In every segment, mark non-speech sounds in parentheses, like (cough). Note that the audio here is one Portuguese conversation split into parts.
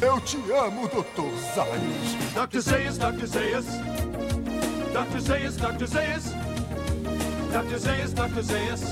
Eu te amo, Dr. Zayas. Dr. Zayas, Dr. Zayas. Dr. Zayas, Dr. Zayas. Dr. Zayas, Dr. Zayas.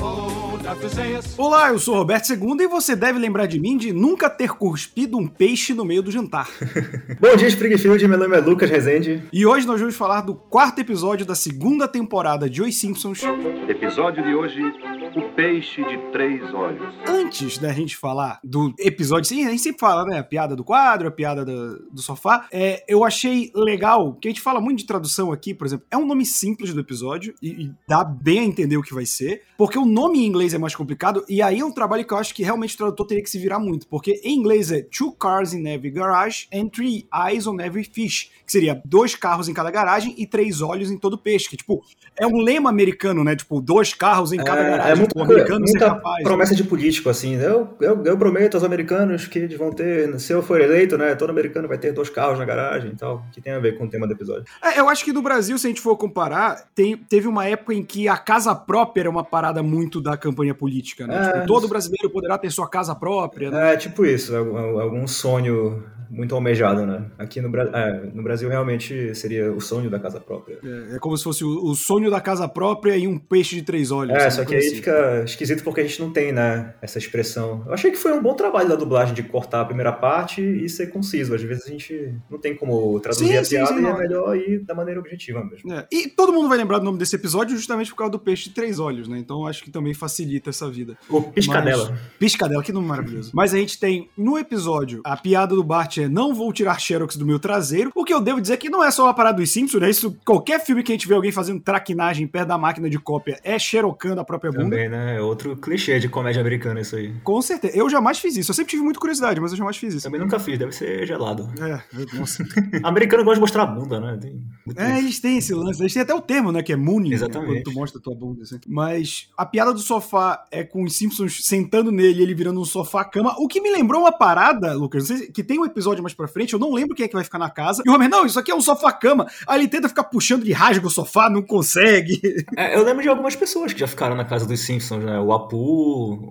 Oh, Dr. Zayas. Olá, eu sou Roberto II e você deve lembrar de mim de nunca ter cuspido um peixe no meio do jantar. (laughs) Bom dia, Springfield. Meu nome é Lucas Rezende. E hoje nós vamos falar do quarto episódio da segunda temporada de Os Simpsons. Episódio de hoje: O Peixe de Três Olhos. Antes da gente falar do episódio, sim, a gente sempre fala, né? A piada do quadro, a piada do, do sofá. É, eu achei legal, que a gente fala muito de tradução aqui, por exemplo, é um nome simples do episódio e, e dá bem a entender o que vai ser, porque o nome em inglês é mais complicado, e aí é um trabalho que eu acho que realmente o tradutor teria que se virar muito, porque em inglês é Two Cars in Every Garage and Three Eyes on Every Fish, que seria dois carros em cada garagem e três olhos em todo peixe, que tipo, é um lema americano, né? Tipo, dois carros em cada É, garagem. é muito, americano muita capaz. promessa de político, assim. Eu, eu, eu prometo aos americanos que eles vão ter, se eu for eleito, né? Todo americano vai ter dois carros na garagem e tal, que tem a ver com o tema do episódio. É, eu acho que no Brasil, se a gente for comparar, tem- teve uma época em que a casa própria era uma parada muito da campanha política, né? É, Tipo, todo brasileiro poderá ter sua casa própria, né? É tipo isso, algum, algum sonho muito almejado, né? Aqui no, Bra- é, no Brasil realmente seria o sonho da casa própria. É, é como se fosse o, o sonho da casa própria e um peixe de três olhos. É, só que Coisa aí assim. fica esquisito porque a gente não tem, né, essa expressão. Eu achei que foi um bom trabalho da dublagem de cortar a primeira parte e ser conciso. Às vezes a gente não tem como traduzir Sim, a sim, piada sim, e é não. melhor ir da maneira objetiva mesmo. É, E todo mundo vai lembrar do nome desse episódio justamente por causa do peixe de três olhos, né? Então acho que também facilita essa vida. O piscadela. Mas- Piscadela, que nome maravilhoso. Mas a gente tem no episódio a piada do Bart é não vou tirar xerox do meu traseiro. O que eu devo dizer que não é só uma parada dos Simpsons, né? Isso, qualquer filme que a gente vê alguém fazendo traquinagem perto da máquina de cópia é xerocando a própria bunda. Também, né? É outro clichê de comédia americana isso aí. Com certeza. Eu jamais fiz isso. Eu sempre tive muita curiosidade, mas eu jamais fiz isso. Também nunca fiz, deve ser gelado. É, nossa. (laughs) Americano gosta de mostrar a bunda, né? Tem É, isso. eles têm esse lance. Eles têm até o termo, né? Que é mooning. né, Exatamente. Quando tu mostra a tua bunda. Assim. Mas a piada do sofá é com os Simpsons sentando nele e ele virando um sofá-cama. O que me lembrou uma parada, Lucas, que tem um episódio mais pra frente, eu não lembro quem é que vai ficar na casa. E o Homer, não, isso aqui é um sofá-cama. Aí ele tenta ficar puxando, ele rasga o sofá, não consegue. É, eu lembro de algumas pessoas que já ficaram na casa dos Simpsons, né? O Apu,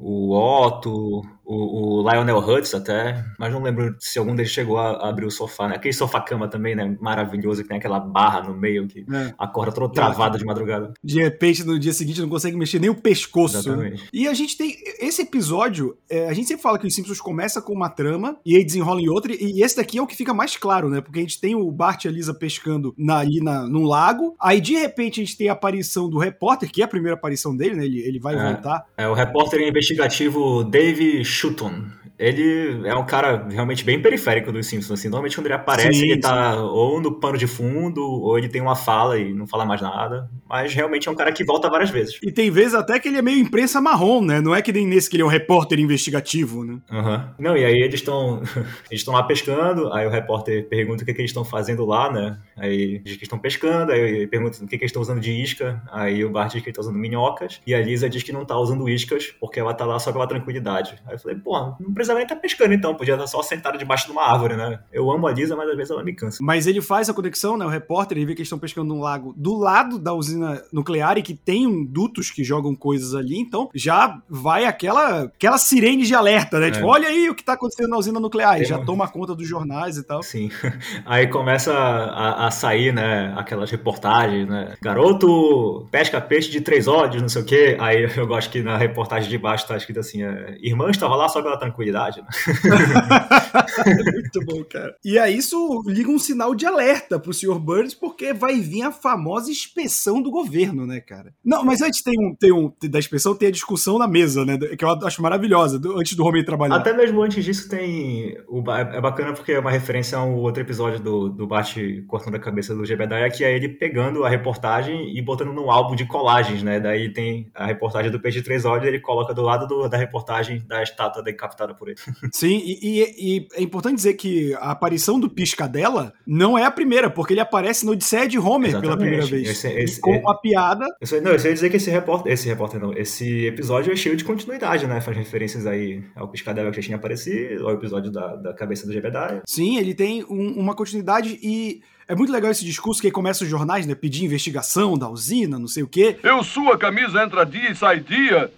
o Otto, o, o Lionel Hutz até, mas não lembro se algum deles chegou a, a abrir o sofá, né? Aquele sofá-cama também, né? Maravilhoso, que tem aquela barra no meio que É. acorda toda travada de madrugada. De repente, no dia seguinte, não consegue mexer nem o pescoço. né? Exatamente. E a gente tem. Esse episódio, é, a gente sempre fala que os Simpsons começa com uma trama e aí desenrola em outra, e esse daqui é o que fica mais claro, né? Porque a gente tem o Bart e a Lisa pescando na, ali na, num lago, aí de repente a gente tem a aparição do repórter, que é a primeira aparição dele, né? Ele, ele vai É. voltar. É o repórter investigativo Dave Shuton. Ele é um cara realmente bem periférico dos Simpsons, assim. Normalmente quando ele aparece, Sim, ele tá ou no pano de fundo, ou ele tem uma fala e não fala mais nada. Mas realmente é um cara que volta várias vezes. E tem vezes até que ele é meio imprensa marrom, né? Não é que nem nesse que ele é um repórter investigativo, né? Aham. Não, e aí eles estão (laughs) eles estão lá pescando, aí o repórter pergunta o que, que eles estão fazendo lá, né? Aí diz que estão pescando, aí ele pergunta o que, que eles estão usando de isca, aí o Bart diz que ele tá usando minhocas, e a Lisa diz que não tá usando iscas, porque ela tá lá só pela tranquilidade. Aí eu falei, pô, não precisava nem estar pescando então, podia estar só sentado debaixo de uma árvore, né? Eu amo a Lisa, mas às vezes ela me cansa. Mas ele faz a conexão, né? O repórter, ele vê que eles estão pescando num lago do lado da usina nuclear e que tem dutos que jogam coisas ali, então já vai aquela, aquela sirene de alerta, né? É. Tipo, olha aí o que tá acontecendo na usina nuclear. Tem já toma conta dos jornais e tal. Sim. (laughs) Aí começa a, a sair, né, aquelas reportagens, né? Garoto pesca peixe de três olhos, não sei o quê. Aí eu gosto que na reportagem de baixo tá escrito assim: é, irmã estava lá só pela tranquilidade. Né? (laughs) Muito bom, cara. E aí isso liga um sinal de alerta pro Sr. Burns, porque vai vir a famosa inspeção do governo, né, cara? Não, mas antes tem um, tem um da inspeção, tem a discussão na mesa, né? Que eu acho maravilhosa, do- antes do Homer trabalhar. Até mesmo antes disso tem. O, é bacana porque é uma referência a um outro episódio do, do Bart cortando a cabeça do Jebediah, que é ele pegando a reportagem e botando num álbum de colagens, né? Daí tem a reportagem do Peixe de Três Olhos, ele coloca do lado do- da reportagem da estátua decapitada por ele. Sim, e, e- e é importante dizer que a aparição do Piscadela não é a primeira, porque ele aparece no Odisseia de Homer pela Exatamente. primeira vez. Esse- esse- com é- uma piada. Eu só, não, eu só ia dizer que esse repórter, esse repórter não, esse episódio é cheio de continuidade, né? Faz referências aí ao Piscadela que já tinha aparecido, ao episódio da, da cabeça do Jebediah. Sim, ele tem um- uma continuidade e é muito legal esse discurso que aí começa os jornais, né? Pedir investigação da usina, não sei o quê. Eu sua camisa entra dia e sai dia.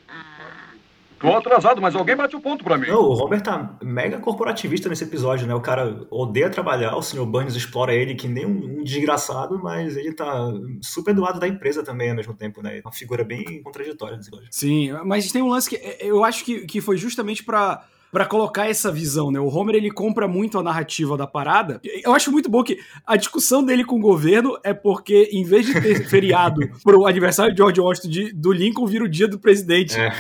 Tô atrasado, mas alguém bate o ponto pra mim. Não, o Homer tá mega corporativista nesse episódio, né? O cara odeia trabalhar, o Sr. Burns explora ele que nem um, um desgraçado, mas ele tá super do lado da empresa também ao mesmo tempo, né? Uma figura bem contraditória nesse episódio. Sim, mas tem um lance que eu acho que, que foi justamente pra para colocar essa visão, né? O Homer ele compra muito a narrativa da parada. Eu acho muito bom que a discussão dele com o governo é porque em vez de ter (laughs) feriado pro aniversário de George Washington de, do Lincoln vira o dia do presidente. É.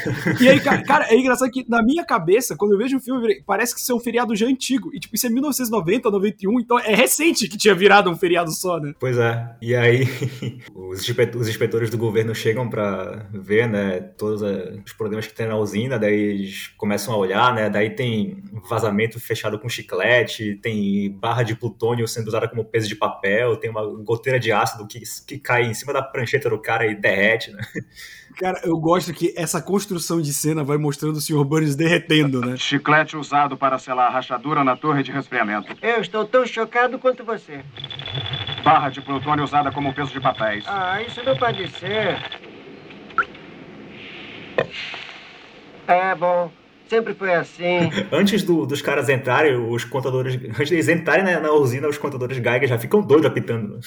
E aí, cara, é engraçado que na minha cabeça, quando eu vejo o filme, parece que isso é um feriado já antigo. E tipo, isso é 1990, 91, então é recente que tinha virado um feriado só, né? Pois é. E aí (laughs) os inspe- os inspetores do governo chegam pra ver, né, todos eh, os problemas que tem na usina, daí eles começam a olhar, né, daí tem vazamento fechado com chiclete, tem barra de plutônio sendo usada como peso de papel, tem uma goteira de ácido que, que cai em cima da prancheta do cara e derrete, né? (laughs) Cara, eu gosto que essa construção de cena vai mostrando o Sr. Burns derretendo, né? (laughs) Chiclete usado para selar a rachadura na torre de resfriamento. Eu estou tão chocado quanto você. Barra de plutônio usada como peso de papéis. Ah, isso não pode ser. É bom, sempre foi assim. (laughs) Antes do- dos caras entrarem, os contadores. Antes deles entrarem na, na usina, os contadores Geiger já ficam doidos apitando.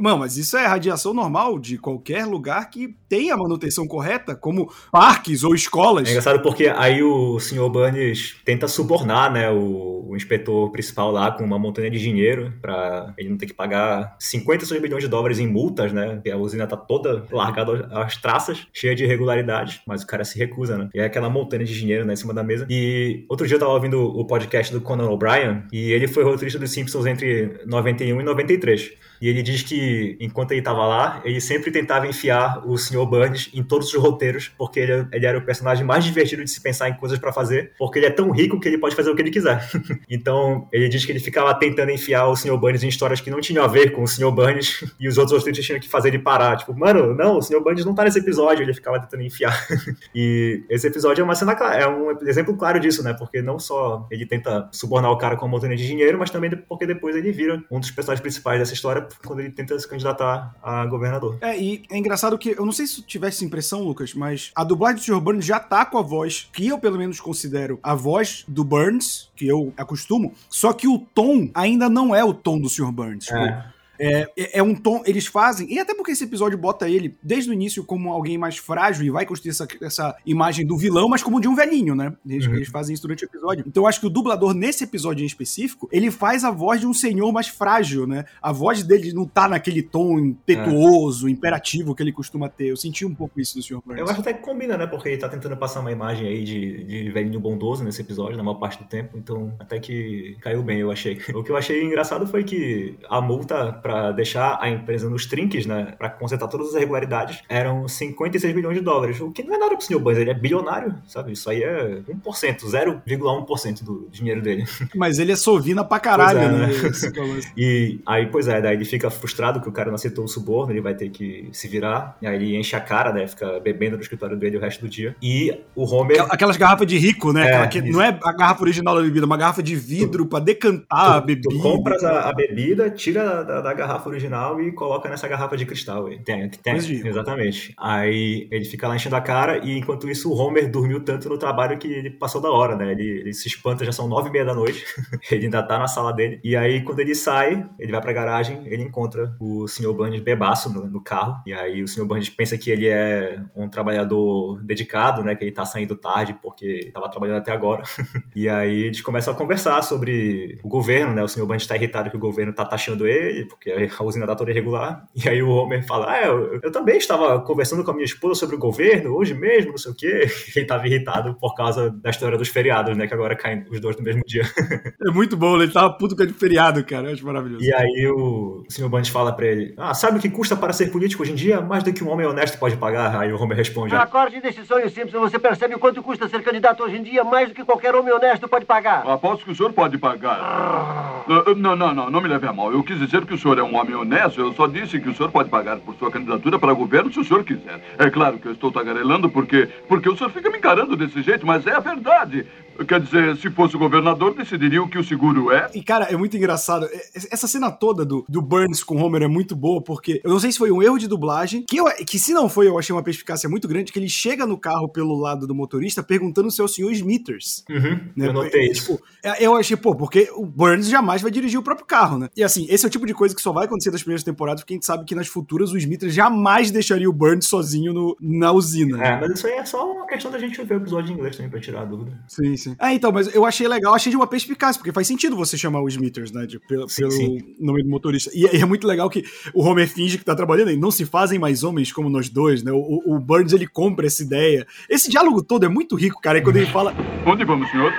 Mano, mas isso é radiação normal de qualquer lugar que tenha manutenção correta, como parques ou É escolas. engraçado porque aí o Sr. Burns tenta subornar, né, o, o inspetor principal lá com uma montanha de dinheiro pra ele não ter que pagar 56 milhões de dólares em multas, né? A usina tá toda largada às traças, cheia de irregularidades, mas o cara se recusa, né? E é aquela montanha de dinheiro, né, em cima da mesa. E outro dia eu tava ouvindo o podcast do Conan O'Brien e ele foi roteirista dos Simpsons entre 91 e 93. E ele diz que, enquanto ele tava lá, ele sempre tentava enfiar o Sr. Burns em todos os roteiros, porque ele, ele era o personagem mais divertido de se pensar em coisas pra fazer, porque ele é tão rico que ele pode fazer o que ele quiser. (laughs) então, ele diz que ele ficava tentando enfiar o Sr. Burns em histórias que não tinham a ver com o Sr. Burns, (laughs) e os outros roteiristas tinham que fazer ele parar. Tipo, mano, não, o Sr. Burns não tá nesse episódio, ele ficava tentando enfiar. (laughs) e esse episódio é uma cena é um exemplo claro disso, né? Porque não só ele tenta subornar o cara com uma montanha de dinheiro, mas também porque depois ele vira um dos personagens principais dessa história quando ele tenta se candidatar a governador. É, e é engraçado que, eu não sei se tu tivesse essa impressão, Lucas, mas a dublagem do Sr. Burns já tá com a voz, que eu pelo menos considero a voz do Burns, que eu acostumo, só que o tom ainda não é o tom do Sr. Burns. Tipo, É, é- é um tom, eles fazem, e até porque esse episódio bota ele desde o início como alguém mais frágil e vai construir essa, essa imagem do vilão, mas como de um velhinho, né? Eles, Uhum. eles fazem isso durante o episódio. Então eu acho que o dublador, nesse episódio em específico, ele faz a voz de um senhor mais frágil, né? A voz dele não tá naquele tom impetuoso, imperativo que ele costuma ter. Eu senti um pouco isso do Sr. Burns. Eu acho até que combina, né? Porque ele tá tentando passar uma imagem aí de, de velhinho bondoso nesse episódio, na maior parte do tempo. Então, até que caiu bem, eu achei. O que eu achei engraçado foi que a multa pra deixar a empresa nos trinques, né? Pra consertar todas as irregularidades, eram 56 milhões de dólares. O que não é nada pro Sr. Burns, ele é bilionário, sabe? Isso aí é 1%, 0,1% do dinheiro dele. Mas ele é sovina pra caralho, é, né? né? É. E aí, pois é, daí ele fica frustrado que o cara não aceitou o suborno, ele vai ter que se virar. E aí ele enche a cara, né? Fica bebendo no escritório dele o resto do dia. E o Homer. Aquela- Aquelas garrafas de rico, né? É, que não é a garrafa original da bebida, é uma garrafa de vidro pra decantar a bebida. Tu compras a, a bebida, tira da, da garrafa original e coloca nessa garrafa de cristal. Tem, tem, exatamente. Aí ele fica lá enchendo a cara e enquanto isso o Homer dormiu tanto no trabalho que ele passou da hora, né? Ele, ele se espanta, já são nove e meia da noite. (laughs) ele ainda tá na sala dele. E aí quando ele sai, ele vai pra garagem, ele encontra o Sr. Burns bebaço no, no carro. E aí o Sr. Burns pensa que ele é um trabalhador dedicado, né? Que ele tá saindo tarde porque tava trabalhando até agora. (laughs) E aí eles começam a conversar sobre o governo, né? O senhor Bundy tá irritado que o governo tá taxando ele, porque a usina tá toda irregular. E aí o Homer fala: Ah, eu, eu também estava conversando com a minha esposa sobre o governo hoje mesmo, não sei o quê. (laughs) Ele tava irritado por causa da história dos feriados, né? Que agora caem os dois no mesmo dia. (laughs) É muito bom, ele tava puto com a de feriado, cara. Eu acho maravilhoso. E aí o senhor Bundy fala pra ele: Ah, sabe o que custa para ser político hoje em dia? Mais do que um homem honesto pode pagar. Aí o Homer responde: "Ah, Acorde desse sonho, Simpson. Você percebe o quanto custa ser candidato hoje em dia, mais do que qualquer homem honesto pode pagar. Aposto que o senhor pode pagar. Ah, Não, não, não, não me leve a mal. Eu quis dizer que o senhor é um homem honesto. Eu só disse que o senhor pode pagar por sua candidatura para governo se o senhor quiser. É claro que eu estou tagarelando porque, porque o senhor fica me encarando desse jeito, mas é a verdade. Quer dizer, se fosse o governador, decidiria o que o seguro é. E, cara, é muito engraçado. Essa cena toda do, do Burns com o Homer é muito boa, porque eu não sei se foi um erro de dublagem, que, eu, que se não foi, eu achei uma perspicácia muito grande, que ele chega no carro pelo lado do motorista perguntando se é o senhor Smithers. Uhum, né? eu notei isso. tipo, é, eu achei, pô, porque o Burns jamais vai dirigir o próprio carro, né? E assim, esse é o tipo de coisa que só vai acontecer nas primeiras temporadas, porque a gente sabe que nas futuras o Smithers jamais deixaria o Burns sozinho no, na usina. É, mas isso aí é só uma questão da gente ver o episódio em inglês também pra tirar a dúvida. Sim, sim. Ah, então, mas eu achei legal, achei de uma perspicácia, porque faz sentido você chamar o Smithers, né? de- pelo Sim, pelo sim. nome do motorista. E, e é muito legal que o Homer finge que tá trabalhando e não se fazem mais homens como nós dois, né? O, o Burns ele compra essa ideia. Esse diálogo todo é muito rico, cara. E quando ele fala. Onde vamos, senhor?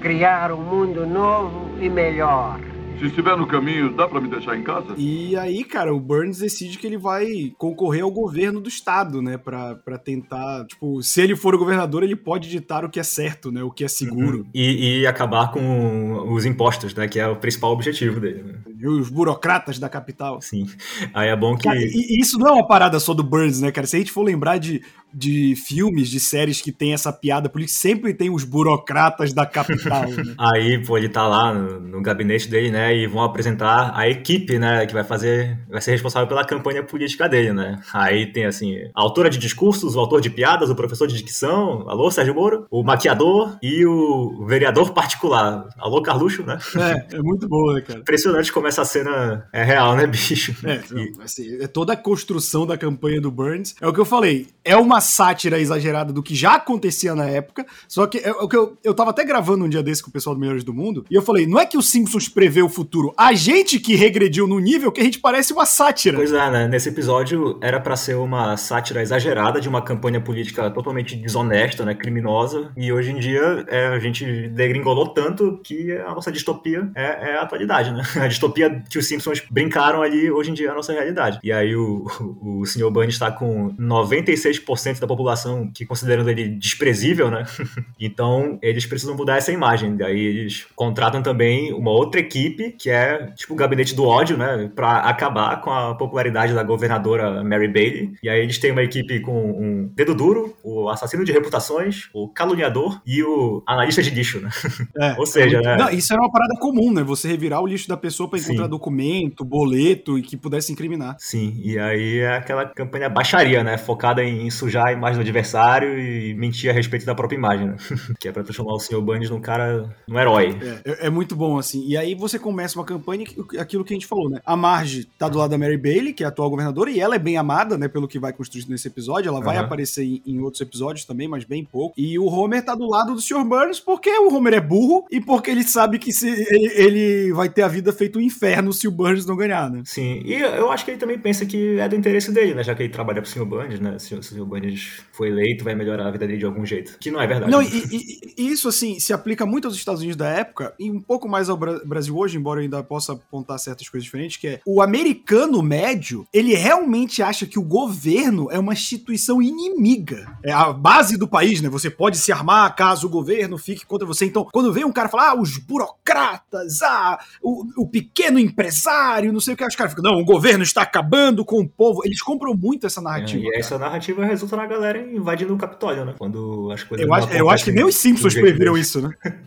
Criar um mundo novo e melhor. Se estiver no caminho, dá pra me deixar em casa? E aí, cara, o Burns decide que ele vai concorrer ao governo do estado, né? Pra, pra tentar. Tipo, se ele for o governador, ele pode ditar o que é certo, né? O que é seguro. E, e acabar com os impostos, né? Que é o principal objetivo dele. Né? E os burocratas da capital. Sim. Aí é bom que. Cara, e, e isso não é uma parada só do Burns, né, cara? Se a gente for lembrar de, de filmes, de séries que tem essa piada política, sempre tem os burocratas da capital, né? (laughs) Aí, pô, ele tá lá no, no gabinete dele, né? E vão apresentar a equipe, né? Que vai fazer. Vai ser responsável pela campanha política dele, né? Aí tem assim, a autora de discursos, o autor de piadas, o professor de dicção, alô, Sérgio Moro, o maquiador e o vereador particular. Alô, Carluxo, né? É, é muito boa, né, cara? Impressionante como essa cena é real, né, bicho? É, não, assim, é toda a construção da campanha do Burns. É o que eu falei. É uma sátira exagerada do que já acontecia na época. Só que é o que eu, eu tava até gravando um dia desse com o pessoal do Melhores do Mundo. E eu falei: não é que os Simpsons prevê o futuro. A gente que regrediu no nível que a gente parece uma sátira. Pois é, né? Nesse episódio era pra ser uma sátira exagerada de uma campanha política totalmente desonesta, né? Criminosa. E hoje em dia é, a gente degringolou tanto que a nossa distopia é, é a atualidade, né? (laughs) A distopia que os Simpsons brincaram ali, hoje em dia é a nossa realidade. E aí o, o, o Sr. Bunny está com 96% da população que considerando ele desprezível, né? (laughs) Então eles precisam mudar essa imagem. Daí eles contratam também uma outra equipe que é tipo o gabinete do ódio, né? Pra acabar com a popularidade da governadora Mary Bailey. E aí eles têm uma equipe com um dedo duro, o assassino de reputações, o caluniador e o analista de lixo, né? (laughs) É, Ou seja, é muito- né? Não, isso era uma parada comum, né? Você revirar o lixo da pessoa pra Sim. encontrar documento, boleto e que pudesse incriminar. Sim, e aí é aquela campanha baixaria, né? Focada em sujar a imagem do adversário e mentir a respeito da própria imagem, né? (laughs) que é pra transformar o Sr. Bunny num cara, num herói. É, é- é muito bom, assim. E aí você começa uma campanha, aquilo que a gente falou, né? A Marge tá do lado da Mary Bailey, que é a atual governadora, e ela é bem amada, né? Pelo que vai construído nesse episódio. Ela vai aparecer em, em outros episódios também, mas bem pouco. E o Homer tá do lado do Sr. Burns, porque o Homer é burro e porque ele sabe que se ele, ele vai ter a vida feito um inferno se o Burns não ganhar, né? Sim, e eu acho que ele também pensa que é do interesse dele, né? Já que ele trabalha pro Sr. Bunny, né? Se o Sr. Foi eleito, vai melhorar a vida dele de algum jeito. Que não é verdade. Não, né? e, e- e isso, assim, se aplica muito aos Estados Unidos da época e um pouco mais ao Bra- Brasil hoje, embora eu ainda possa apontar certas coisas diferentes, que é o americano médio, ele realmente acha que o governo é uma instituição inimiga. É a base do país, né? Você pode se armar caso o governo fique contra você. Então, quando vem um cara falar, ah, os burocratas, ah, o, o pequeno empresário, não sei o que, os caras ficam, não, o governo está acabando com o povo. Eles compram muito essa É, narrativa. e cara. essa narrativa resulta na galera invadindo o Capitólio, né? Quando as coisas Eu acho, eu acho que nem os Simpsons previram isso, né? (laughs)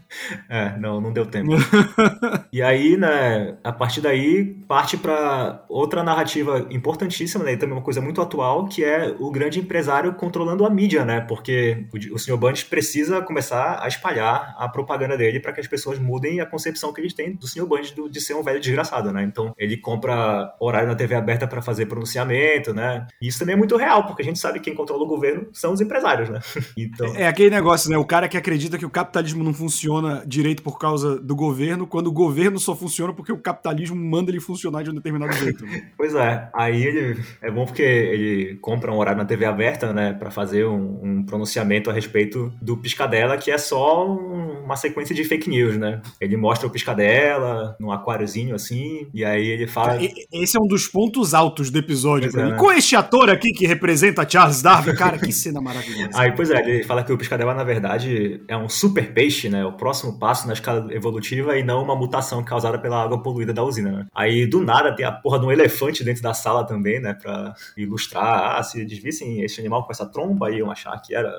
É, não, não deu tempo. (laughs) e aí, né, a partir daí, parte pra outra narrativa importantíssima, né, e também uma coisa muito atual, que é o grande empresário controlando a mídia, né, porque o, o Sr. Bundes precisa começar a espalhar a propaganda dele para que as pessoas mudem a concepção que eles têm do Sr. Bundes do- de ser um velho desgraçado, né, então ele compra horário na TV aberta para fazer pronunciamento, né, e isso também é muito real, porque a gente sabe que quem controla o governo são os empresários, né, (laughs) então... É aquele negócio, né? O cara que acredita que o capitalismo não funciona direito por causa do governo, quando o governo só funciona porque o capitalismo manda ele funcionar de um determinado jeito. né? (laughs) Pois é, aí ele é bom porque ele compra um horário na TV aberta, né, Pra fazer um, um pronunciamento a respeito do Piscadela, que é só um- uma sequência de fake news, né? Ele mostra o Piscadela num aquáriozinho assim, e aí ele fala. E- Esse é um dos pontos altos do episódio. É, né? Com este ator aqui que representa Charles Darwin (laughs) Cara, que cena maravilhosa. Aí, pois é, ele fala que o piscadela, na verdade, é um super peixe, né? O próximo passo na escala evolutiva e não uma mutação causada pela água poluída da usina, né? Aí, do nada, tem a porra de um elefante dentro da sala também, né? Pra ilustrar, ah, se eles vissem esse animal com essa tromba, iam achar que era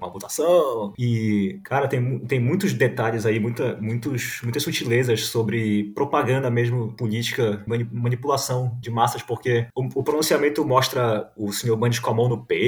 uma mutação. E, cara, tem, tem muitos detalhes aí, muita, muitos, muitas sutilezas sobre propaganda mesmo, política, mani- manipulação de massas, porque o, o pronunciamento mostra o senhor Bundes com a mão no peito,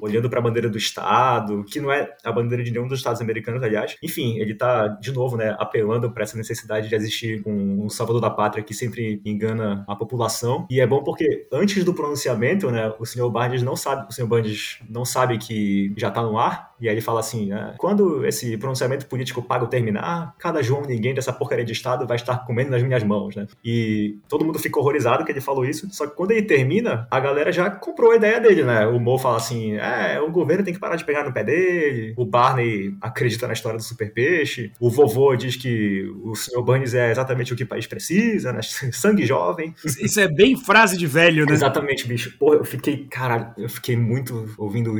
olhando pra bandeira do Estado, que não é a bandeira de nenhum dos Estados americanos, aliás. Enfim, ele tá, de novo, né, apelando para essa necessidade de existir um, um salvador da pátria que sempre engana a população. E é bom porque antes do pronunciamento, né, o senhor Bundes não sabe, o senhor Bundes não sabe que já tá no ar, e aí ele fala assim, né, quando esse pronunciamento político pago terminar, cada João ninguém dessa porcaria de Estado vai estar comendo nas minhas mãos, né? E todo mundo fica horrorizado que ele falou isso, só que quando ele termina, a galera já comprou a ideia dele, né? O Mo fala assim, é, o governo tem que parar de pegar no pé dele, o Barney acredita na história do super peixe, o vovô diz que o Sr. Burns é exatamente o que o país precisa, né? (laughs) Sangue jovem. Isso é bem frase de velho, né? Exatamente, bicho. Porra, eu fiquei, caralho, eu fiquei muito ouvindo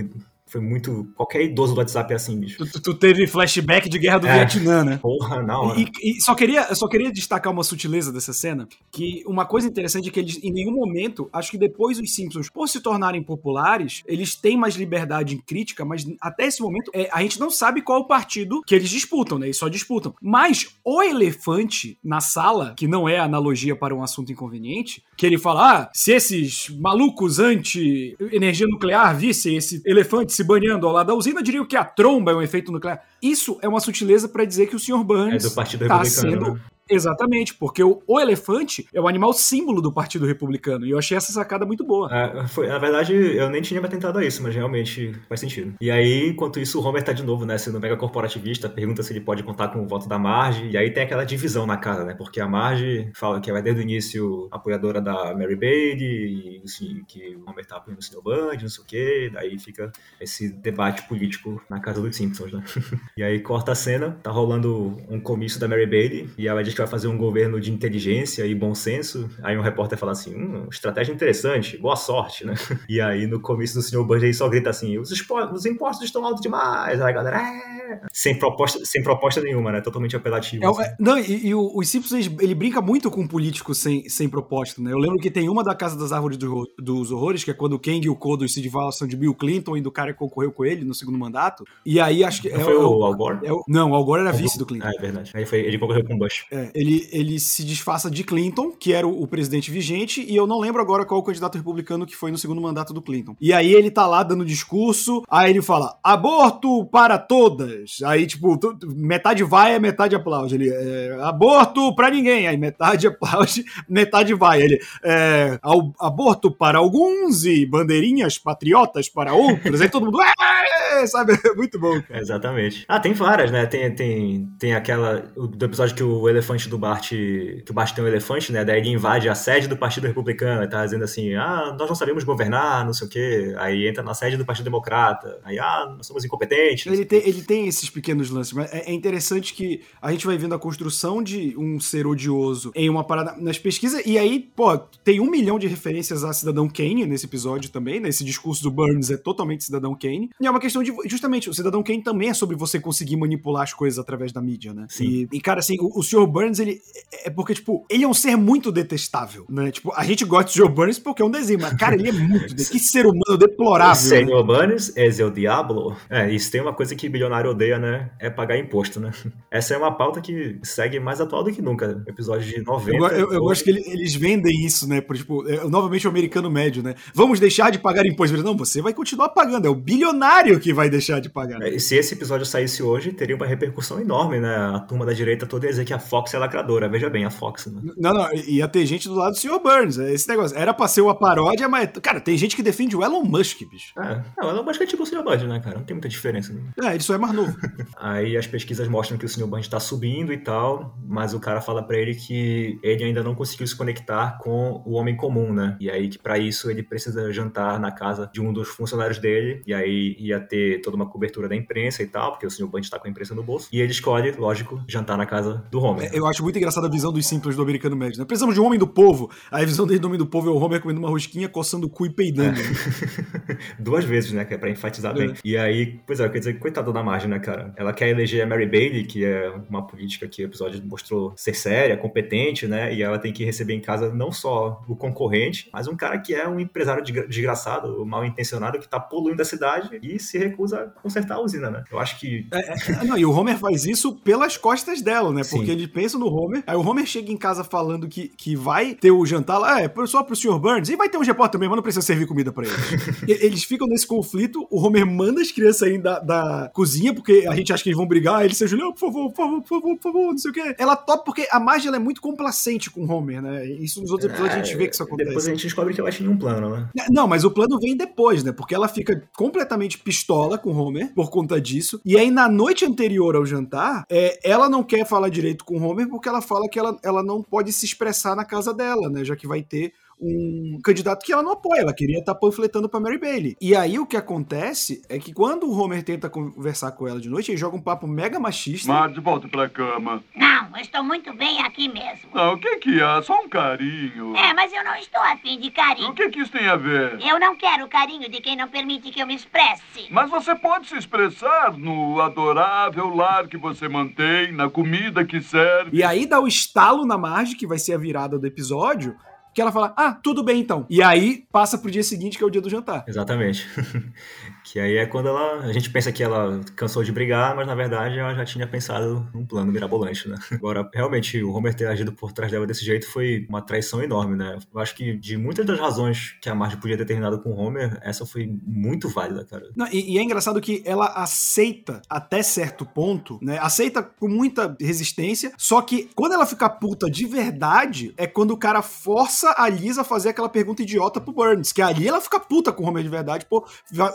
foi muito. Qualquer idoso do WhatsApp é assim, bicho. Tu, tu teve flashback de guerra do É. Vietnã, né? Porra, na hora. E, e só queria, eu só queria destacar uma sutileza dessa cena, que uma coisa interessante é que eles, em nenhum momento, acho que depois os Simpsons, por se tornarem populares, eles têm mais liberdade em crítica, mas até esse momento, é, a gente não sabe qual o partido que eles disputam, né? Eles só disputam. Mas o elefante na sala, que não é analogia para um assunto inconveniente, que ele fala, ah, se esses malucos anti-energia nuclear vissem esse elefante se banhando ao lado da usina, diriam que a tromba é um efeito nuclear. Isso é uma sutileza para dizer que o Sr. Burns É do Partido tá sendo né? Exatamente, porque o, o elefante é o animal símbolo do Partido Republicano. E eu achei essa sacada muito boa. É, foi, na verdade, eu nem tinha me atentado a isso, mas realmente faz sentido. E aí, enquanto isso, o Homer tá de novo, né, sendo mega corporativista, pergunta se ele pode contar com o voto da Marge, e aí tem aquela divisão na casa, né, porque a Marge fala que ela é desde o início apoiadora da Mary Beide, e assim, que o Homer tá apoiando o Sr. Band, não sei o quê, daí fica esse debate político na casa dos Simpsons, né. (laughs) e aí corta a cena, tá rolando um comício da Mary Beide, e ela diz que vai fazer um governo de inteligência e bom senso, aí um repórter fala assim, hum, estratégia interessante, boa sorte, né. (laughs) E aí, no começo do Sr. Bunge, ele só grita assim: os, os impostos estão altos demais. Aí a galera, é. Sem proposta, sem proposta nenhuma, né? Totalmente apelativo. É o- assim. é- não, e, e o, os Simpsons, ele, brinca muito com políticos sem, sem propósito, né? Eu lembro que tem uma da Casa das Árvores do- dos Horrores, que é quando o Kang e o Kodo se divorciam de Bill Clinton e do cara que concorreu com ele no segundo mandato. E aí, acho que... Não foi o Al Gore? é o- não, o Al Gore era vice do Clinton. Ah, é verdade. Aí foi, ele concorreu com o Bush. É, ele, ele se disfarça de Clinton, que era o, o presidente vigente, e eu não lembro agora qual o candidato republicano que foi no segundo mandato do Clinton. E aí ele tá lá dando discurso, aí ele fala, aborto para todas. Aí, tipo, metade vai, metade aplaude. Ele, é, aborto pra ninguém. Aí metade (laughs) aplaude, metade vai. Ele, é, aborto para alguns e bandeirinhas patriotas para outros. Aí todo mundo, é, sabe? (laughs) Muito bom, cara. É, Exatamente. Ah, tem várias, né? Tem, tem, tem aquela. Do episódio que o elefante do Bart. Que o Bart tem um elefante, né? Daí ele invade a sede do Partido Republicano e tá dizendo assim: ah, nós não sabemos governar, não sei o quê. Aí entra na sede do Partido Democrata. Aí, ah, nós somos incompetentes. Ele tem, ele tem esses pequenos lances, mas é, é interessante que a gente vai vendo a construção de um ser odioso em uma parada nas pesquisas, e aí, pô, tem um milhão de referências a Cidadão Kane nesse episódio também, né? Esse discurso do Burns é totalmente Cidadão Kane. E é uma questão de, justamente, o Cidadão Kane também é sobre você conseguir manipular as coisas através da mídia, né? Sim. E, e, cara, assim, o, o Sr. Burns, ele é porque, tipo, ele é um ser muito detestável, né? Tipo, a gente gosta do Sr. Burns porque é um desenho, mas, cara, ele é muito. de- que ser humano deplorável. né? Senhor Burns é o diabo. É, isso tem uma coisa que bilionário odeia, né? É pagar imposto, né? (laughs) Essa é uma pauta que segue mais atual do que nunca. Episódio de 90. Eu, eu- eu gosto que ele- eles vendem isso, né? Por, tipo, é, novamente o americano médio, né? Vamos deixar de pagar imposto. Não, você vai continuar pagando. É o bilionário que vai deixar de pagar. É, e Se esse episódio saísse hoje, teria uma repercussão enorme, né? A turma da direita toda ia dizer que a Fox é lacradora. Veja bem, a Fox, né? Não, não, ia ter gente do lado do Sr. Burns. É esse negócio. Era pra ser uma paródia, mas. Cara, tem gente que defende o Elon Musk, bicho. É, não, ela acho que é tipo o Sr. Bud, né, cara? Não tem muita diferença. né? É, ele só é mais novo. (laughs) Aí as pesquisas mostram que o Sr. Bud tá subindo e tal, mas o cara fala pra ele que ele ainda não conseguiu se conectar com o homem comum, né? E aí que pra isso ele precisa jantar na casa de um dos funcionários dele, e aí ia ter toda uma cobertura da imprensa e tal, porque o Sr. Bud tá com a imprensa no bolso. E ele escolhe, lógico, jantar na casa do Homer. Eu, eu acho muito engraçada a visão dos simples do americano médio, né? Precisamos de um homem do povo. Aí a visão dele do homem do povo é o Homer comendo uma rosquinha, coçando o cu e peidando. É. (laughs) Duas vezes, né? Que é pra enfatizar bem. E aí, pois é, quer dizer, coitada da Marge, né, cara? Ela quer eleger a Mary Bailey, que é uma política que o episódio mostrou ser séria, competente, né? E ela tem que receber em casa não só o concorrente, mas um cara que é um empresário desgraçado, mal intencionado, que tá poluindo a cidade e se recusa a consertar a usina, né? Eu acho que. É, é, não, e o Homer faz isso pelas costas dela, né? Porque Sim. ele pensa no Homer, aí o Homer chega em casa falando que, que vai ter o jantar lá, é, só pro Sr. Burns, e vai ter um repórter também, mas não precisa servir comida pra eles. (laughs) eles ficam nesse conflito, o Homer manda as crianças saírem da, da cozinha, porque a gente acha que eles vão brigar, aí ele se Julião, por favor, por favor, por favor, por favor, não sei o quê. Ela topa porque a Marge é muito complacente com o Homer, né? Isso nos outros episódios é, a gente vê que isso acontece. Depois a gente descobre que ela tinha um plano, né? Não, mas o plano vem depois, né? Porque ela fica completamente pistola com o Homer por conta disso. E aí, na noite anterior ao jantar, é, ela não quer falar direito com o Homer porque ela fala que ela, ela não pode se expressar na casa dela, né? Já que vai ter um candidato que ela não apoia, ela queria estar tá panfletando para Mary Bailey. E aí o que acontece é que quando o Homer tenta conversar com ela de noite, ele joga um papo mega machista. Marge, volta pra cama. Não, eu estou muito bem aqui mesmo. Não, o que que é? Só um carinho. É, mas eu não estou afim de carinho. O que que isso tem a ver? Eu não quero carinho de quem não permite que eu me expresse. Mas você pode se expressar no adorável lar que você mantém, na comida que serve. E aí dá o estalo na Marge, que vai ser a virada do episódio, que ela fala, ah, tudo bem então. E aí passa pro dia seguinte, que é o dia do jantar. Exatamente. (laughs) que aí é quando ela. A gente pensa que ela cansou de brigar, mas na verdade ela já tinha pensado num plano mirabolante, né? (laughs) Agora, realmente, o Homer ter agido por trás dela desse jeito foi uma traição enorme, né? Eu acho que de muitas das razões que a Marge podia ter terminado com o Homer, essa foi muito válida, cara. Não, e, e, é engraçado que ela aceita até certo ponto, né? Aceita com muita resistência, só que quando ela fica puta de verdade, é quando o cara força força a Lisa a fazer aquela pergunta idiota pro Burns, que ali ela fica puta com o Homer de verdade por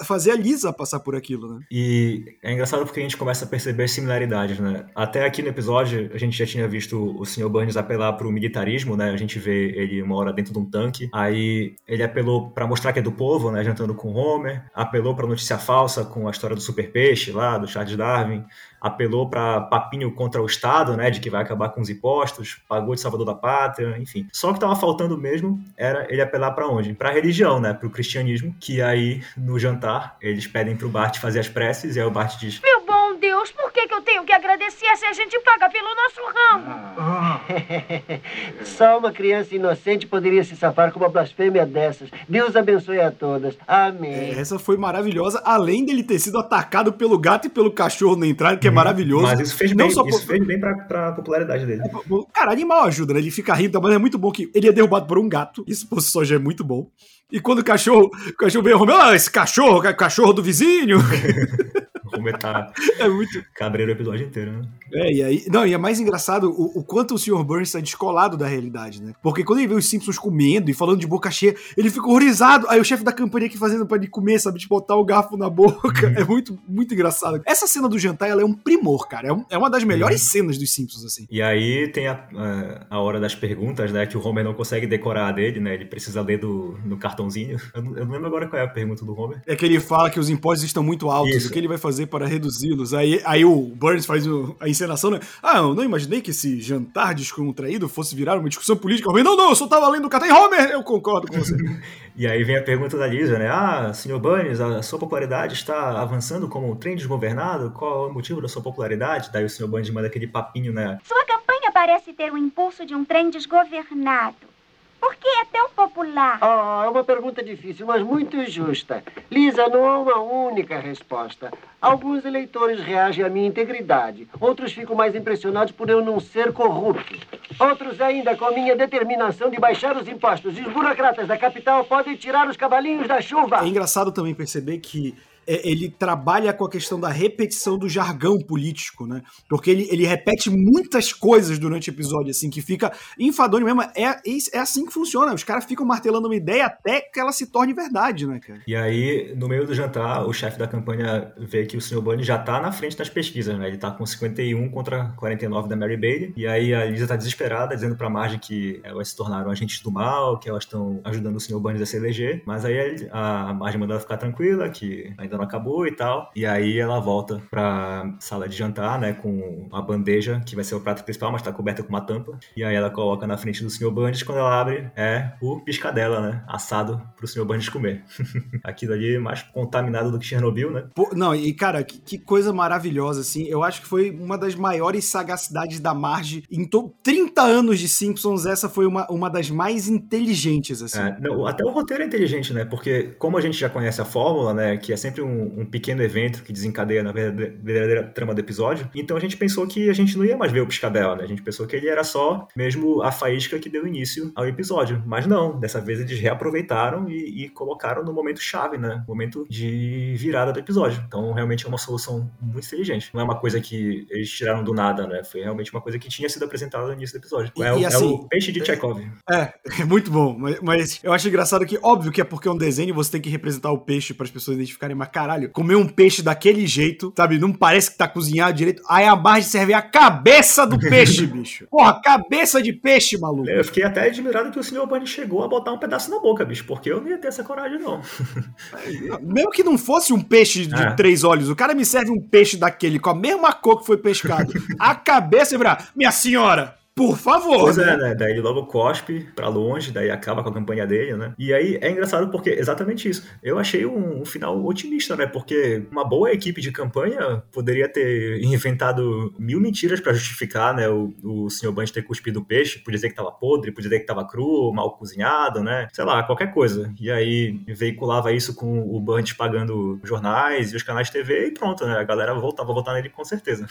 fazer a Lisa passar por aquilo, né? E é engraçado porque a gente começa a perceber similaridades, né? Até aqui no episódio, a gente já tinha visto o Sr. Burns apelar pro militarismo, né? A gente vê ele uma hora dentro de um tanque, aí ele apelou para mostrar que é do povo, né? Jantando com o Homer, apelou pra notícia falsa com a história do super peixe lá, do Charles Darwin, apelou para papinho contra o Estado, né, de que vai acabar com os impostos, pagou de salvador da pátria, enfim. Só que tava faltando mesmo era ele apelar para onde? Para a religião, né, para o cristianismo, que aí no jantar eles pedem pro Bart fazer as preces e aí o Bart diz: "Meu que, que eu tenho que agradecer se a gente paga pelo nosso ramo?" Ah. (laughs) Só uma criança inocente poderia se safar com uma blasfêmia dessas. Deus abençoe a todas. Amém. É, essa foi maravilhosa, além dele ter sido atacado pelo gato e pelo cachorro na entrada, que é maravilhoso. Mas isso fez bem, isso por... fez bem pra, pra popularidade dele. É, cara, animal ajuda, né? Ele fica rindo, mas é muito bom que ele é derrubado por um gato. Isso por si só já é muito bom. E quando o cachorro, o cachorro veio, ah, esse cachorro, cachorro do vizinho. (laughs) Como tá é muito cabreiro o episódio inteiro, né? É, e aí. Não, e é mais engraçado o, o quanto o Sr. Burns está descolado da realidade, né? Porque quando ele vê os Simpsons comendo e falando de boca cheia, ele fica horrorizado. Aí o chefe da campanha aqui fazendo pra ele comer, sabe? De botar o garfo na boca. Uhum. É muito, muito engraçado. Essa cena do jantar, ela é um primor, cara. É, um, é uma das melhores uhum. cenas dos Simpsons, assim. E aí tem a, a, a, hora das perguntas, né? Que o Homer não consegue decorar dele, né? Ele precisa ler do, no cartãozinho. Eu não, eu não lembro agora qual é a pergunta do Homer. É que ele fala que os impostos estão muito altos. Isso. O que ele vai fazer para reduzi-los? Aí, aí o Burns faz o, a encenação, né? Ah, eu não imaginei que esse jantar descontraído fosse virar uma discussão política. Não, não, eu só tava lendo o cartão. Homer, eu concordo com você. (laughs) e aí vem a pergunta da Lisa, né? Ah, senhor Burns, a sua popularidade está avançando como um trem desgovernado? Qual é o motivo da sua popularidade? Daí o senhor Burns manda aquele papinho, né? Sua campanha parece ter o impulso de um trem desgovernado. Por que é tão popular? Oh, é uma pergunta difícil, mas muito justa. Lisa, não há uma única resposta. Alguns eleitores reagem à minha integridade. Outros ficam mais impressionados por eu não ser corrupto. Outros ainda com a minha determinação de baixar os impostos. E os burocratas da capital podem tirar os cavalinhos da chuva. É engraçado também perceber que ele trabalha com a questão da repetição do jargão político, né? Porque ele, ele repete muitas coisas durante o episódio, assim, que fica enfadonho mesmo. É, é assim que funciona. Os caras ficam martelando uma ideia até que ela se torne verdade, né, cara? E aí, no meio do jantar, o chefe da campanha vê que o Sr. Bunny já tá na frente das pesquisas, né? Ele tá com 51 contra 49 da Mary Bailey. E aí a Lisa tá desesperada, dizendo pra Marge que elas se tornaram agentes do mal, que elas estão ajudando o Sr. Bunny a se eleger. Mas aí a Marge manda ela ficar tranquila, que ainda não acabou e tal. E aí ela volta pra sala de jantar, né, com uma bandeja que vai ser o prato principal, mas tá coberta com uma tampa. E aí ela coloca na frente do Sr. Burns, quando ela abre, é o piscadela, né, assado pro Sr. Burns comer. (laughs) Aquilo ali é mais contaminado do que Chernobyl, né? Pô, não, e cara, que, que coisa maravilhosa, assim. Eu acho que foi uma das maiores sagacidades da Marge. Em to- 30 anos de Simpsons, essa foi uma, uma das mais inteligentes, assim. É, não, até o roteiro é inteligente, né? Porque como a gente já conhece a fórmula, né? Que é sempre um, um pequeno evento que desencadeia na verdadeira, trama do episódio. Então a gente pensou que a gente não ia mais ver o Piscadela, né? A gente pensou que ele era só mesmo a faísca que deu início ao episódio. Mas não, dessa vez eles reaproveitaram e, e colocaram no momento chave, né? Momento de virada do episódio. Então realmente é uma solução muito inteligente. Não é uma coisa que eles tiraram do nada, né? Foi realmente uma coisa que tinha sido apresentada no início do episódio. E- é, o- e é assim, o peixe de Chekhov. É, é (laughs) muito bom. Mas, mas eu acho engraçado que, óbvio que é porque é um desenho, você tem que representar o peixe para as pessoas identificarem. Mas caralho, comer um peixe daquele jeito, sabe? Não parece que tá cozinhado direito. Aí a Marge serve a cabeça do peixe, (laughs) bicho. Porra, cabeça de peixe, maluco. Eu fiquei até admirado que o Sr. Bunny chegou a botar um pedaço na boca, bicho, porque eu não ia ter essa coragem, não. (laughs) Mesmo que não fosse um peixe de É. três olhos, o cara me serve um peixe daquele com a mesma cor que foi pescado. (laughs) a cabeça, e virar, minha senhora, por favor. Pois né? é, né? Daí ele logo cospe pra longe, daí acaba com a campanha dele, né? E aí é engraçado porque exatamente isso. Eu achei um, um final otimista, né? Porque uma boa equipe de campanha poderia ter inventado mil mentiras pra justificar, né? O, o Sr. Bunch ter cuspido o peixe. Podia dizer que tava podre, podia dizer que tava cru, mal cozinhado, né? Sei lá, qualquer coisa. E aí veiculava isso com o Bunch pagando jornais e os canais de TV e pronto, né? A galera voltava a votar nele com certeza.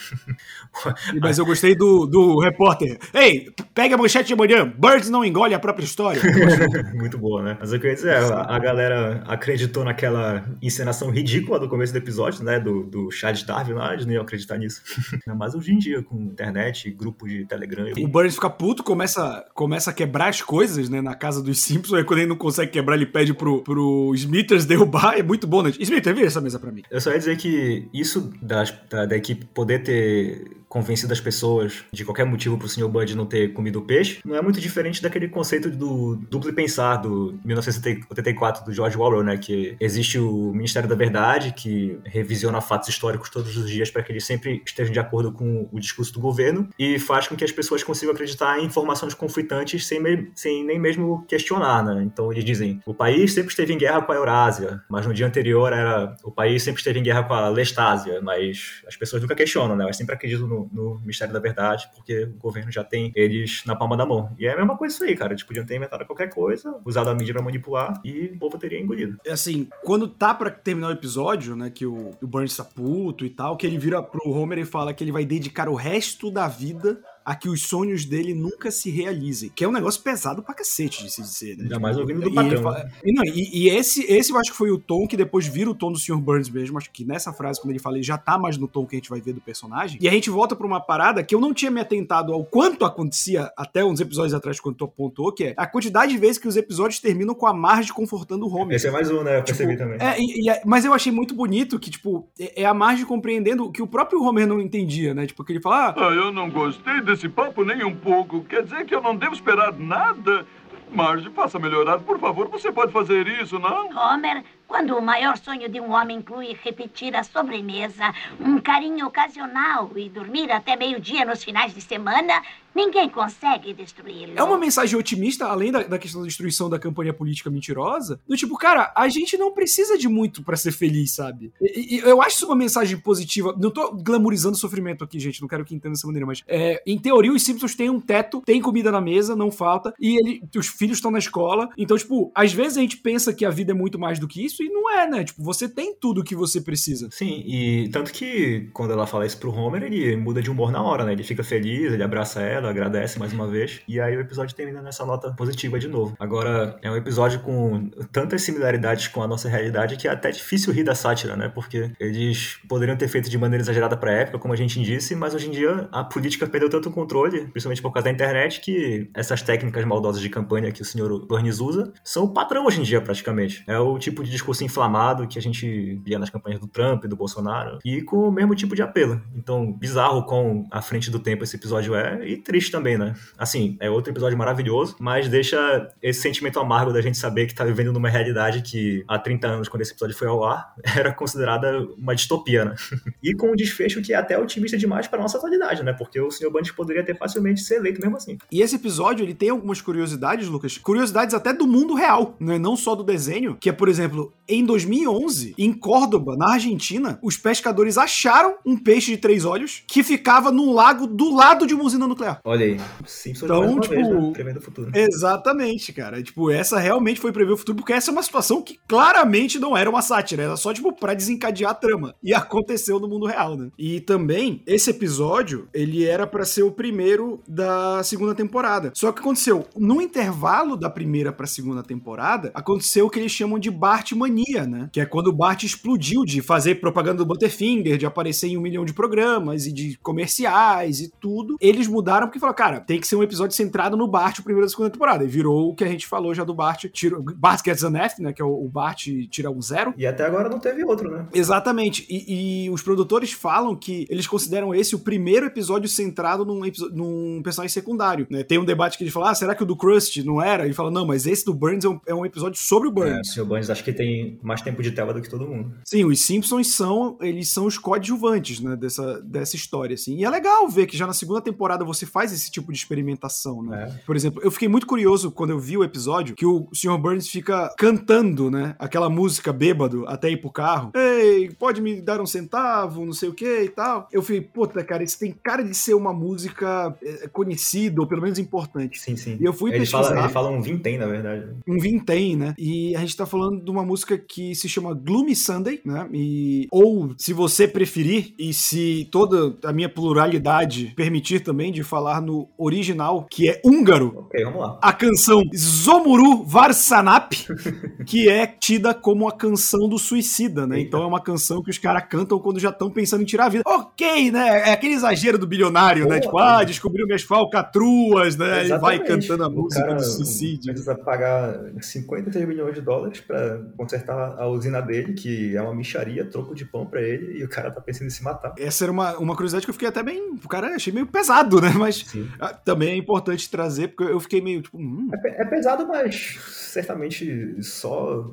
(laughs) Mas eu gostei do, do repórter. (laughs) Ei, pega a manchete de manhã. Birds não engole a própria história. (laughs) Muito boa, né? Mas eu queria dizer, a, a galera acreditou naquela encenação ridícula do começo do episódio, né? Do, do Charles Darwin lá, eles não iam acreditar nisso. (laughs) Mais hoje em dia, com internet, grupo de Telegram. O Burns fica puto, começa, começa a quebrar as coisas, né, na casa dos Simpsons. Aí quando ele não consegue quebrar, ele pede pro, pro Smithers derrubar. É muito bom, né? Smithers, vira essa mesa pra mim. Eu só ia dizer que isso das- da, da equipe poder ter convencido as pessoas de qualquer motivo pro Sr. Bud não ter comido o peixe não é muito diferente daquele conceito do duplo pensar do 1984 do George Orwell, né? Que existe o Ministério da Verdade, que revisiona fatos históricos todos os dias para que eles sempre estejam de acordo com o discurso do governo e faz com que as pessoas consigam acreditar em informações conflitantes sem, me- sem nem mesmo questionar, né? Então eles dizem: o país sempre esteve em guerra com a Eurásia, mas no dia anterior era o país sempre esteve em guerra com a Lestásia, mas as pessoas nunca questionam, né? Elas sempre acreditam no, no Ministério da Verdade porque o governo já tem eles na palma da mão. E é a mesma coisa isso aí, cara. Eles podiam ter inventado qualquer coisa, usado a mídia pra manipular e o povo teria engolido. Assim, quando tá pra terminar o episódio, né, que o, o Burns tá puto e tal, que ele vira pro Homer e fala que ele vai dedicar o resto da vida a que os sonhos dele nunca se realizem. Que é um negócio pesado pra cacete de se dizer, né? Ainda mais ouvindo do E, patrão. fala- né? e não, e- e esse, esse eu acho que foi o tom que depois vira o tom do Sr. Burns mesmo. Acho que nessa frase, quando ele fala, ele já tá mais no tom que a gente vai ver do personagem. E a gente volta pra uma parada que eu não tinha me atentado ao quanto acontecia até uns episódios atrás, quando tu apontou, que é a quantidade de vezes que os episódios terminam com a Marge confortando o Homer. Esse é mais um, né? Eu percebi Tipo, também. É, e- e é- mas eu achei muito bonito que, tipo, é, é a Marge compreendendo o que o próprio Homer não entendia, né? Tipo, que ele fala, ah, Ah, eu não gostei desse papo nem um pouco. Quer dizer que eu não devo esperar nada? Marge, faça melhorar, por favor. Você pode fazer isso, não? Homer, quando o maior sonho de um homem inclui repetir a sobremesa, um carinho ocasional e dormir até meio-dia nos finais de semana, ninguém consegue destruí-lo. É uma mensagem otimista, além da, da questão da destruição da campanha política mentirosa, do tipo, cara, a gente não precisa de muito pra ser feliz, sabe? E, e eu acho isso uma mensagem positiva. Não tô glamorizando o sofrimento aqui, gente, não quero que entenda dessa maneira, mas é, em teoria os Simpsons têm um teto, tem comida na mesa, não falta, e ele, os filhos estão na escola, então, tipo, às vezes a gente pensa que a vida é muito mais do que isso, e não é, né? Tipo, você tem tudo o que você precisa. Sim, e tanto que quando ela fala isso pro Homer, ele muda de humor na hora, né? Ele fica feliz, ele abraça ela, agradece mais uma vez, e aí o episódio termina nessa nota positiva de novo. Agora, é um episódio com tantas similaridades com a nossa realidade que é até difícil rir da sátira, né? Porque eles poderiam ter feito de maneira exagerada pra época, como a gente disse, mas hoje em dia a política perdeu tanto controle, principalmente por causa da internet, que essas técnicas maldosas de campanha que o senhor Burns usa são o padrão hoje em dia, praticamente. É o tipo de discurso discurso inflamado que a gente via nas campanhas do Trump, do Bolsonaro, e com o mesmo tipo de apelo. Então, bizarro com a frente do tempo esse episódio é, e triste também, né? Assim, é outro episódio maravilhoso, mas deixa esse sentimento amargo da gente saber que tá vivendo numa realidade que há 30 anos, quando esse episódio foi ao ar, (laughs) era considerada uma distopia, né? (laughs) e com um desfecho que é até otimista demais para nossa atualidade, né? Porque o Sr. Bundy poderia ter facilmente ser eleito mesmo assim. E esse episódio, ele tem algumas curiosidades, Lucas, curiosidades até do mundo real, né? não só do desenho, que é, por exemplo, em 2011, em Córdoba, na Argentina, os pescadores acharam um peixe de três olhos que ficava num lago do lado de uma usina nuclear. Olha aí, Simpsons Então, tipo, vez, né? Prevendo o futuro. Exatamente, cara. Tipo, essa realmente foi prever o futuro, porque essa é uma situação que claramente não era uma sátira, era só, tipo, pra desencadear a trama. E aconteceu no mundo real, né? E também, esse episódio, ele era pra ser o primeiro da segunda temporada. Só que aconteceu, no intervalo da primeira pra segunda temporada, aconteceu o que eles chamam de Bart Mania, né? Que é quando o Bart explodiu de fazer propaganda do Butterfinger, de aparecer em um milhão de programas e de comerciais e tudo. Eles mudaram porque falaram, cara, tem que ser um episódio centrado no Bart, o primeiro da segunda temporada. E virou o que a gente falou já do Bart, tira, Bart Gets an F, né? Que é o, o Bart tira um zero. E até agora não teve outro, né? Exatamente. E, e os produtores falam que eles consideram esse o primeiro episódio centrado num, num personagem secundário. Né? Tem um debate que eles falam: ah, será que o do Krusty não era? Ele fala: não, mas esse do Burns é um, é um episódio sobre o É, o Burns. Burns acho que tem mais tempo de tela do que todo mundo. Sim, os Simpsons são, eles são os coadjuvantes, né, dessa, dessa história, assim. E é legal ver que já na segunda temporada você faz esse tipo de experimentação, né? É. Por exemplo, eu fiquei muito curioso quando eu vi o episódio que o Sr. Burns fica cantando, né, aquela música bêbado até ir pro carro. Ei, pode me dar um centavo, não sei o que e tal. Eu falei, puta, cara, isso tem cara de ser uma música é, conhecida, ou pelo menos importante. Sim, sim. E eu fui ele pesquisar. fala, ele fala um vintém, na verdade. um vintém, né? E a gente tá falando de uma música que se chama Gloomy Sunday, né? E, ou, se você preferir, e se toda a minha pluralidade permitir também de falar no original, que é húngaro, Ok, vamos lá. a canção Zomuru Varsanap, (laughs) que é tida como a canção do suicida, né? Eita. Então é uma canção que os caras cantam quando já estão pensando em tirar a vida. Ok, né? É aquele exagero do bilionário, né? Boa, Tipo, ah, descobriu minhas falcatruas, né? E vai Exatamente. cantando a O música cara do suicídio. Precisa pagar 53 milhões de dólares pra consertar a usina dele, que é uma micharia, troco de pão pra ele, e o cara tá pensando em se matar. Essa era uma, uma curiosidade que eu fiquei até bem. O cara achei meio pesado, né? Mas Sim. ah, também é importante trazer, porque eu fiquei meio tipo. Hum, É, é pesado, mas certamente só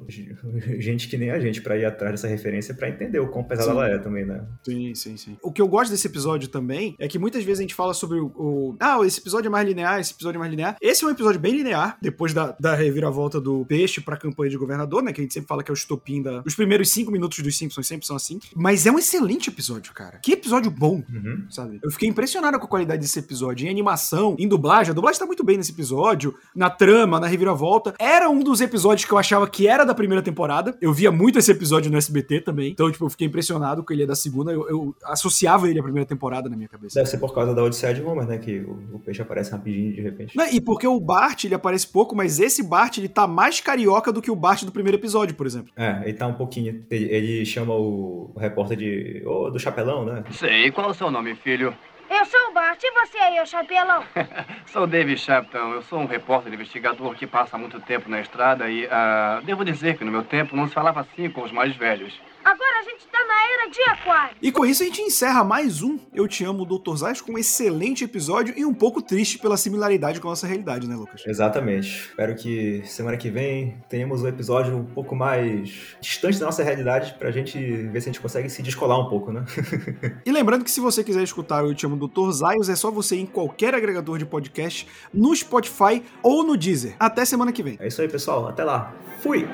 gente que nem a gente pra ir atrás dessa referência pra entender o quão pesada Sim. ela é também, né? sim, sim, sim. O que eu gosto desse episódio também é que muitas vezes a gente fala sobre o. o- ah, esse episódio é mais linear, esse episódio é mais linear. Esse é um episódio bem linear, depois da, da reviravolta do peixe pra campanha de governador, né? Que a gente sempre fala que é o estopim da. Os primeiros cinco minutos dos Simpsons sempre são assim. Mas é um excelente episódio, cara. Que episódio bom. Uhum. sabe? Eu fiquei impressionado com a qualidade desse episódio. Em animação, em dublagem, a dublagem tá muito bem nesse episódio, na trama, na reviravolta. Era um dos episódios que eu achava que era da primeira temporada. Eu via muito esse episódio no SBT também. Então, tipo, eu fiquei impressionado com ele é da segunda. Eu, eu associava ele à primeira temporada na minha cabeça. Deve ser por causa da Odisseia de Homer, né? Que o, o peixe aparece rapidinho de repente. Né, E porque o Bart, ele aparece pouco, mas esse Bart, ele tá mais carioca do que o Bart do primeiro episódio, por exemplo. É, ele tá um pouquinho. Ele, ele chama o, o repórter de. Ô, do chapelão, né? Sei, qual é o seu nome, filho? Eu sou o Bart e você aí, (laughs) o chapelão. Sou David Shepton, eu sou um repórter investigador que passa muito tempo na estrada e ah, devo dizer que no meu tempo não se falava assim com os mais velhos. Agora a gente tá na era de aquário. E com isso a gente encerra mais um Eu Te Amo, Dr. Zayas, com um excelente episódio e um pouco triste pela similaridade com a nossa realidade, né, Lucas? Exatamente. Espero que semana que vem tenhamos um episódio um pouco mais distante da nossa realidade pra gente ver se a gente consegue se descolar um pouco, né? (laughs) E lembrando que se você quiser escutar o Eu Te Amo, Dr. Zayas, é só você ir em qualquer agregador de podcast, no Spotify ou no Deezer. Até semana que vem. É isso aí, pessoal. Até lá. Fui!